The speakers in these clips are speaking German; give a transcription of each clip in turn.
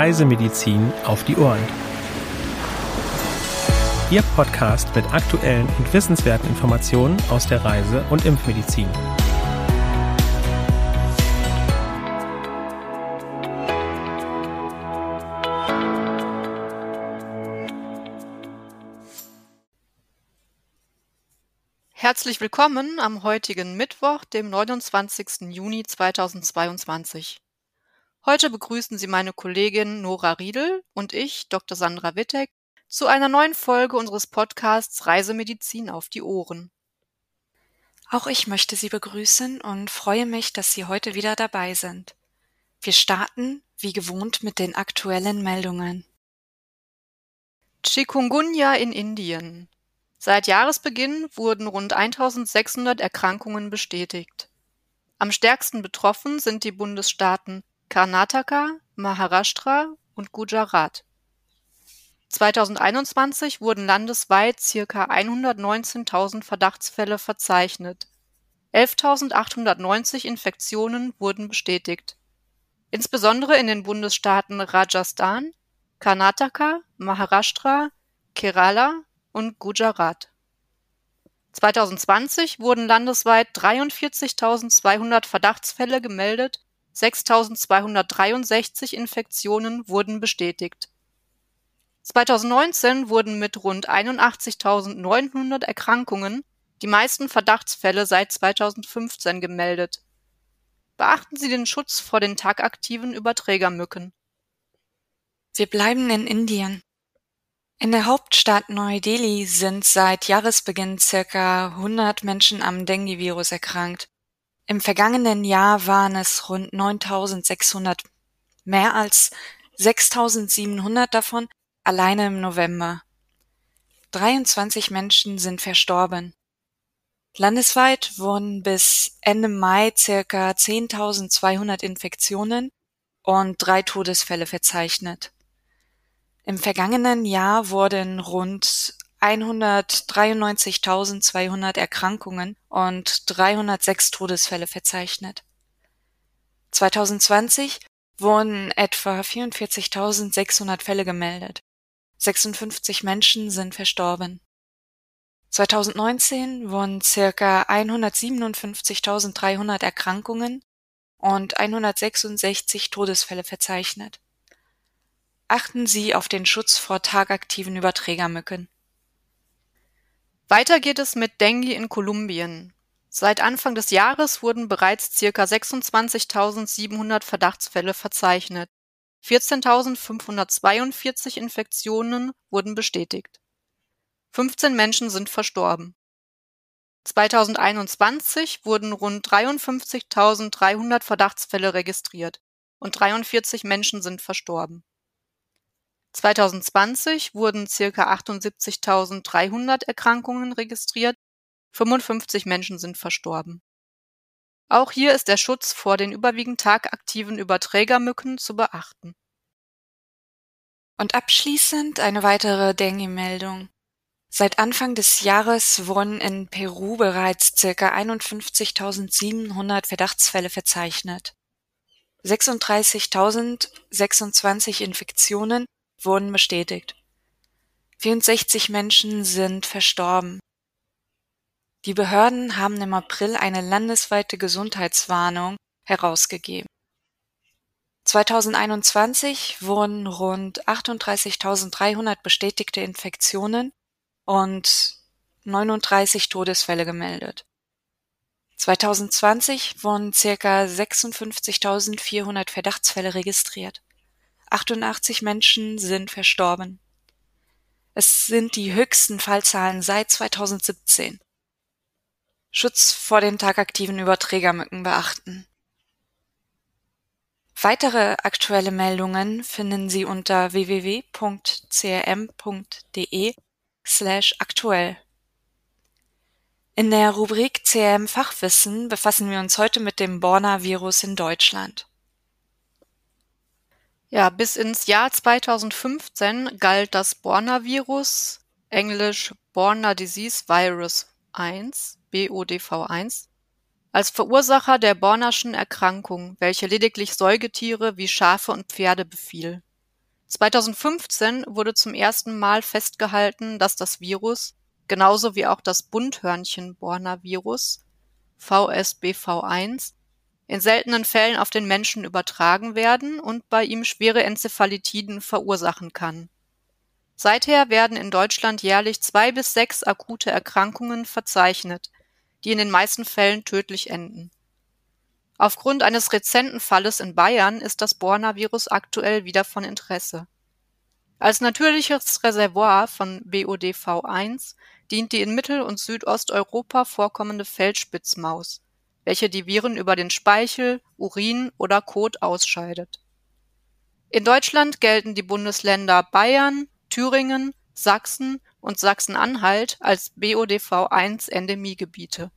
Reisemedizin auf die Ohren. Ihr Podcast mit aktuellen und wissenswerten Informationen aus der Reise- und Impfmedizin. Herzlich willkommen am heutigen Mittwoch, dem 29. Juni 2022. Heute begrüßen Sie meine Kollegin Nora Riedel und ich, Dr. Sandra Wittek, zu einer neuen Folge unseres Podcasts Reisemedizin auf die Ohren. Auch ich möchte Sie begrüßen und freue mich, dass Sie heute wieder dabei sind. Wir starten, wie gewohnt, mit den aktuellen Meldungen. Chikungunya in Indien. Seit Jahresbeginn wurden rund 1600 Erkrankungen bestätigt. Am stärksten betroffen sind die Bundesstaaten Karnataka, Maharashtra und Gujarat. 2021 wurden landesweit circa 119.000 Verdachtsfälle verzeichnet. 11.890 Infektionen wurden bestätigt. Insbesondere in den Bundesstaaten Rajasthan, Karnataka, Maharashtra, Kerala und Gujarat. 2020 wurden landesweit 43.200 Verdachtsfälle gemeldet, 6.263 Infektionen wurden bestätigt. 2019 wurden mit rund 81.900 Erkrankungen die meisten Verdachtsfälle seit 2015 gemeldet. Beachten Sie den Schutz vor den tagaktiven Überträgermücken. Wir bleiben in Indien. In der Hauptstadt Neu-Delhi sind seit Jahresbeginn circa 100 Menschen am Dengue-Virus erkrankt. Im vergangenen Jahr waren es rund 9600, mehr als 6700 davon alleine im November. 23 Menschen sind verstorben. Landesweit wurden bis Ende Mai circa 10.200 Infektionen und drei Todesfälle verzeichnet. Im vergangenen Jahr wurden rund 193.200 Erkrankungen und 306 Todesfälle verzeichnet. 2020 wurden etwa 44.600 Fälle gemeldet. 56 Menschen sind verstorben. 2019 wurden circa 157.300 Erkrankungen und 166 Todesfälle verzeichnet. Achten Sie auf den Schutz vor tagaktiven Überträgermücken. Weiter geht es mit Dengue in Kolumbien. Seit Anfang des Jahres wurden bereits ca. 26.700 Verdachtsfälle verzeichnet. 14.542 Infektionen wurden bestätigt. 15 Menschen sind verstorben. 2021 wurden rund 53.300 Verdachtsfälle registriert und 43 Menschen sind verstorben. 2020 wurden circa 78.300 Erkrankungen registriert, 55 Menschen sind verstorben. Auch hier ist der Schutz vor den überwiegend tagaktiven Überträgermücken zu beachten. Und abschließend eine weitere Dengue-Meldung. Seit Anfang des Jahres wurden in Peru bereits ca. 51.700 Verdachtsfälle verzeichnet. 36.026 Infektionen wurden bestätigt. 64 Menschen sind verstorben. Die Behörden haben im April eine landesweite Gesundheitswarnung herausgegeben. 2021 wurden rund 38.300 bestätigte Infektionen und 39 Todesfälle gemeldet. 2020 wurden circa 56.400 Verdachtsfälle registriert. 88 Menschen sind verstorben. Es sind die höchsten Fallzahlen seit 2017. Schutz vor den tagaktiven Überträgermücken beachten. Weitere aktuelle Meldungen finden Sie unter www.crm.de slash aktuell. In der Rubrik CRM Fachwissen befassen wir uns heute mit dem Borna-Virus in Deutschland. Ja, bis ins Jahr 2015 galt das Borna-Virus, englisch Borna Disease Virus 1, BODV1, als Verursacher der Bornaschen Erkrankung, welche lediglich Säugetiere wie Schafe und Pferde befiel. 2015 wurde zum ersten Mal festgehalten, dass das Virus, genauso wie auch das Bunthörnchen-Borna-Virus VSBV1, in seltenen Fällen auf den Menschen übertragen werden und bei ihm schwere Enzephalitiden verursachen kann. Seither werden in Deutschland jährlich zwei bis sechs akute Erkrankungen verzeichnet, die in den meisten Fällen tödlich enden. Aufgrund eines rezenten Falles in Bayern ist das Borna-Virus aktuell wieder von Interesse. Als natürliches Reservoir von BODV1 dient die in Mittel- und Südosteuropa vorkommende Feldspitzmaus, welche die Viren über den Speichel, Urin oder Kot ausscheidet. In Deutschland gelten die Bundesländer Bayern, Thüringen, Sachsen und Sachsen-Anhalt als BODV-1-Endemiegebiete.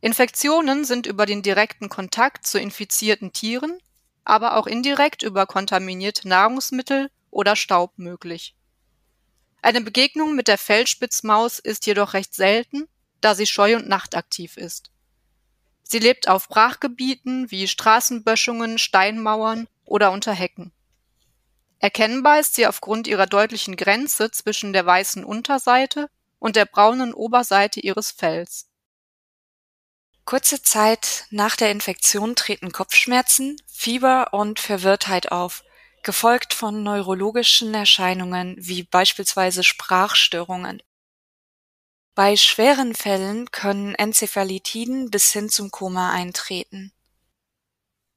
Infektionen sind über den direkten Kontakt zu infizierten Tieren, aber auch indirekt über kontaminierte Nahrungsmittel oder Staub möglich. Eine Begegnung mit der Feldspitzmaus ist jedoch recht selten, da sie scheu und nachtaktiv ist. Sie lebt auf Brachgebieten wie Straßenböschungen, Steinmauern oder unter Hecken. Erkennbar ist sie aufgrund ihrer deutlichen Grenze zwischen der weißen Unterseite und der braunen Oberseite ihres Fells. Kurze Zeit nach der Infektion treten Kopfschmerzen, Fieber und Verwirrtheit auf, gefolgt von neurologischen Erscheinungen wie beispielsweise Sprachstörungen. Bei schweren Fällen können Enzephalitiden bis hin zum Koma eintreten.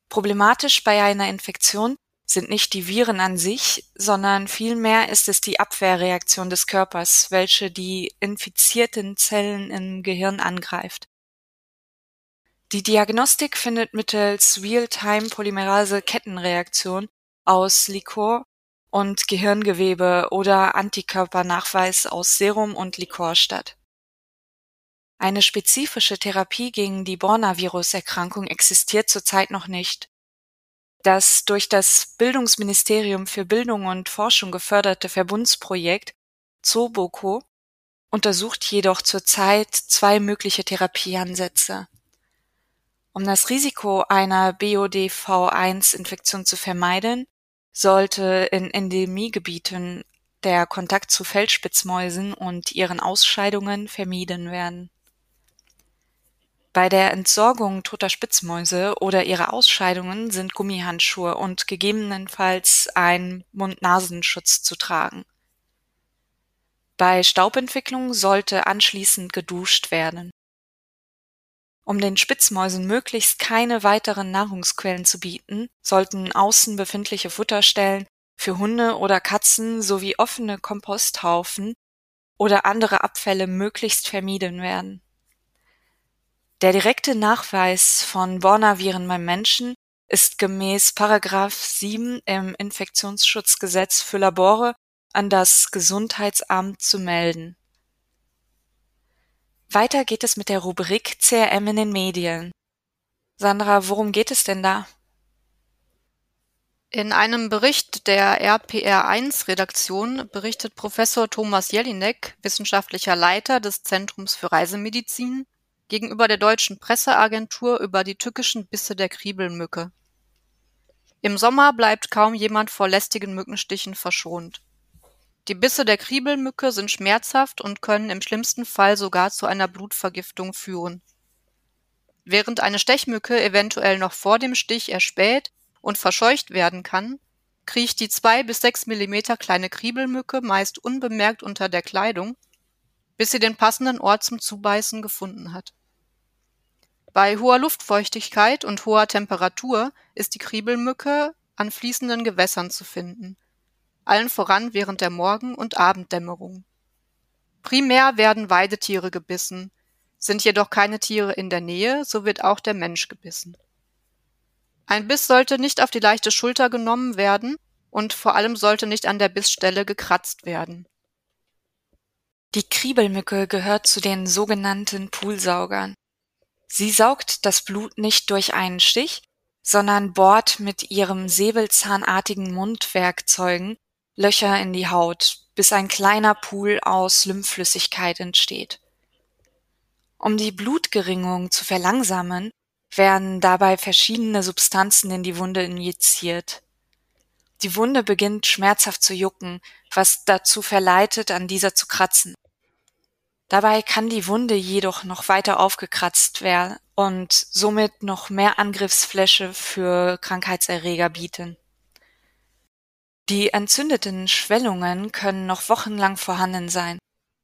Problematisch bei einer Infektion sind nicht die Viren an sich, sondern vielmehr ist es die Abwehrreaktion des Körpers, welche die infizierten Zellen im Gehirn angreift. Die Diagnostik findet mittels Real-Time-Polymerase-Kettenreaktion aus Liquor und Gehirngewebe oder Antikörpernachweis aus Serum und Liquor statt. Eine spezifische Therapie gegen die Borna-Virus-Erkrankung existiert zurzeit noch nicht das durch das Bildungsministerium für Bildung und Forschung geförderte Verbundsprojekt ZOBOKO untersucht jedoch zurzeit zwei mögliche Therapieansätze. Um das Risiko einer BODV1-Infektion zu vermeiden, sollte in Endemiegebieten der Kontakt zu Feldspitzmäusen und ihren Ausscheidungen vermieden werden bei der Entsorgung toter Spitzmäuse oder ihrer Ausscheidungen sind Gummihandschuhe und gegebenenfalls ein Mund-Nasenschutz zu tragen. Bei Staubentwicklung sollte anschließend geduscht werden. Um den Spitzmäusen möglichst keine weiteren Nahrungsquellen zu bieten, sollten außen befindliche Futterstellen für Hunde oder Katzen sowie offene Komposthaufen oder andere Abfälle möglichst vermieden werden der direkte Nachweis von Borna-Viren beim Menschen ist gemäß Paragraph 7 im Infektionsschutzgesetz für Labore an das Gesundheitsamt zu melden. Weiter geht es mit der Rubrik CRM in den Medien. Sandra, worum geht es denn da? In einem Bericht der RPR1-Redaktion berichtet Professor Thomas Jelinek, wissenschaftlicher Leiter des Zentrums für Reisemedizin, gegenüber der deutschen Presseagentur über die tückischen Bisse der Kriebelmücke. Im Sommer bleibt kaum jemand vor lästigen Mückenstichen verschont. Die Bisse der Kriebelmücke sind schmerzhaft und können im schlimmsten Fall sogar zu einer Blutvergiftung führen. Während eine Stechmücke eventuell noch vor dem Stich erspäht und verscheucht werden kann, kriecht die zwei bis sechs Millimeter kleine Kriebelmücke meist unbemerkt unter der Kleidung bis sie den passenden Ort zum Zubeißen gefunden hat. Bei hoher Luftfeuchtigkeit und hoher Temperatur ist die Kriebelmücke an fließenden Gewässern zu finden, allen voran während der Morgen- und Abenddämmerung. Primär werden Weidetiere gebissen, sind jedoch keine Tiere in der Nähe, so wird auch der Mensch gebissen. Ein Biss sollte nicht auf die leichte Schulter genommen werden und vor allem sollte nicht an der Bissstelle gekratzt werden. Die Kriebelmücke gehört zu den sogenannten Poolsaugern. Sie saugt das Blut nicht durch einen Stich, sondern bohrt mit ihrem säbelzahnartigen Mundwerkzeugen Löcher in die Haut, bis ein kleiner Pool aus Lymphflüssigkeit entsteht. Um die Blutgeringung zu verlangsamen, werden dabei verschiedene Substanzen in die Wunde injiziert. Die Wunde beginnt schmerzhaft zu jucken, was dazu verleitet, an dieser zu kratzen. Dabei kann die Wunde jedoch noch weiter aufgekratzt werden und somit noch mehr Angriffsfläche für Krankheitserreger bieten. Die entzündeten Schwellungen können noch wochenlang vorhanden sein.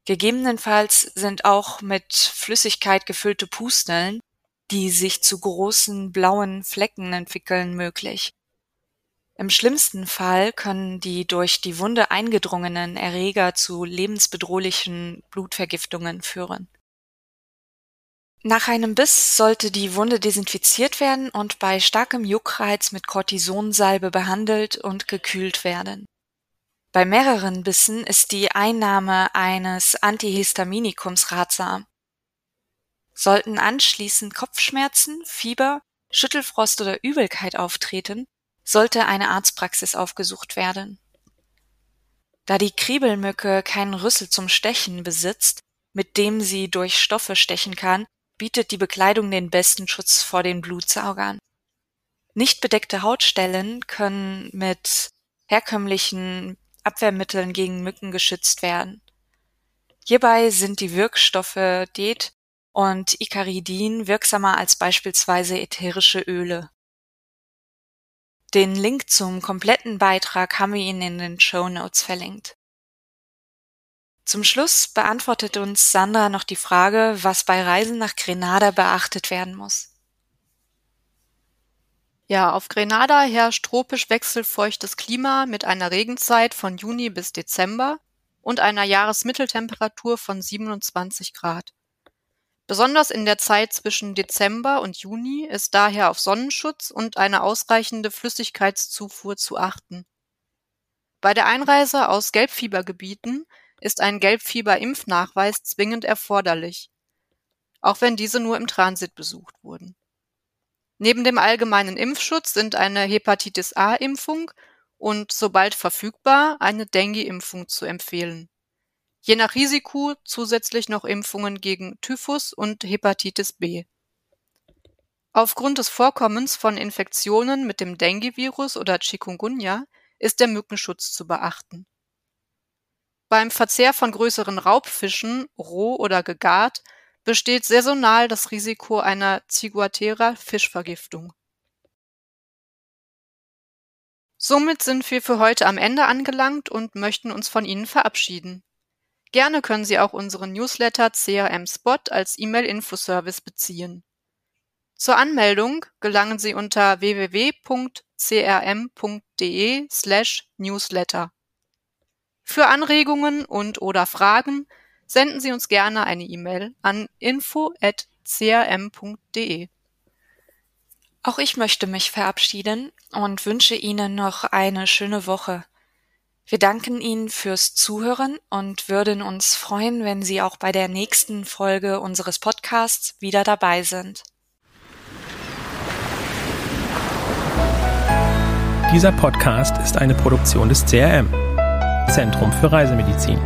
Gegebenenfalls sind auch mit Flüssigkeit gefüllte Pusteln, die sich zu großen blauen Flecken entwickeln, möglich. Im schlimmsten Fall können die durch die Wunde eingedrungenen Erreger zu lebensbedrohlichen Blutvergiftungen führen. Nach einem Biss sollte die Wunde desinfiziert werden und bei starkem Juckreiz mit Cortisonsalbe behandelt und gekühlt werden. Bei mehreren Bissen ist die Einnahme eines Antihistaminikums ratsam. Sollten anschließend Kopfschmerzen, Fieber, Schüttelfrost oder Übelkeit auftreten, sollte eine Arztpraxis aufgesucht werden. Da die Kriebelmücke keinen Rüssel zum Stechen besitzt, mit dem sie durch Stoffe stechen kann, bietet die Bekleidung den besten Schutz vor den Blutsaugern. Nicht bedeckte Hautstellen können mit herkömmlichen Abwehrmitteln gegen Mücken geschützt werden. Hierbei sind die Wirkstoffe Det und Icaridin wirksamer als beispielsweise ätherische Öle. Den Link zum kompletten Beitrag haben wir Ihnen in den Show Notes verlinkt. Zum Schluss beantwortet uns Sandra noch die Frage, was bei Reisen nach Grenada beachtet werden muss. Ja, auf Grenada herrscht tropisch wechselfeuchtes Klima mit einer Regenzeit von Juni bis Dezember und einer Jahresmitteltemperatur von 27 Grad. Besonders in der Zeit zwischen Dezember und Juni ist daher auf Sonnenschutz und eine ausreichende Flüssigkeitszufuhr zu achten. Bei der Einreise aus Gelbfiebergebieten ist ein Gelbfieberimpfnachweis zwingend erforderlich, auch wenn diese nur im Transit besucht wurden. Neben dem allgemeinen Impfschutz sind eine Hepatitis-A-Impfung und, sobald verfügbar, eine Dengue-Impfung zu empfehlen je nach Risiko zusätzlich noch Impfungen gegen Typhus und Hepatitis B. Aufgrund des Vorkommens von Infektionen mit dem Dengue-Virus oder Chikungunya ist der Mückenschutz zu beachten. Beim Verzehr von größeren Raubfischen, roh oder gegart, besteht saisonal das Risiko einer Ciguatera-Fischvergiftung. Somit sind wir für heute am Ende angelangt und möchten uns von Ihnen verabschieden. Gerne können Sie auch unseren Newsletter CRM Spot als E-Mail-Infoservice beziehen. Zur Anmeldung gelangen Sie unter www.crm.de/newsletter. Für Anregungen und/oder Fragen senden Sie uns gerne eine E-Mail an info@crm.de. Auch ich möchte mich verabschieden und wünsche Ihnen noch eine schöne Woche. Wir danken Ihnen fürs Zuhören und würden uns freuen, wenn Sie auch bei der nächsten Folge unseres Podcasts wieder dabei sind. Dieser Podcast ist eine Produktion des CRM, Zentrum für Reisemedizin.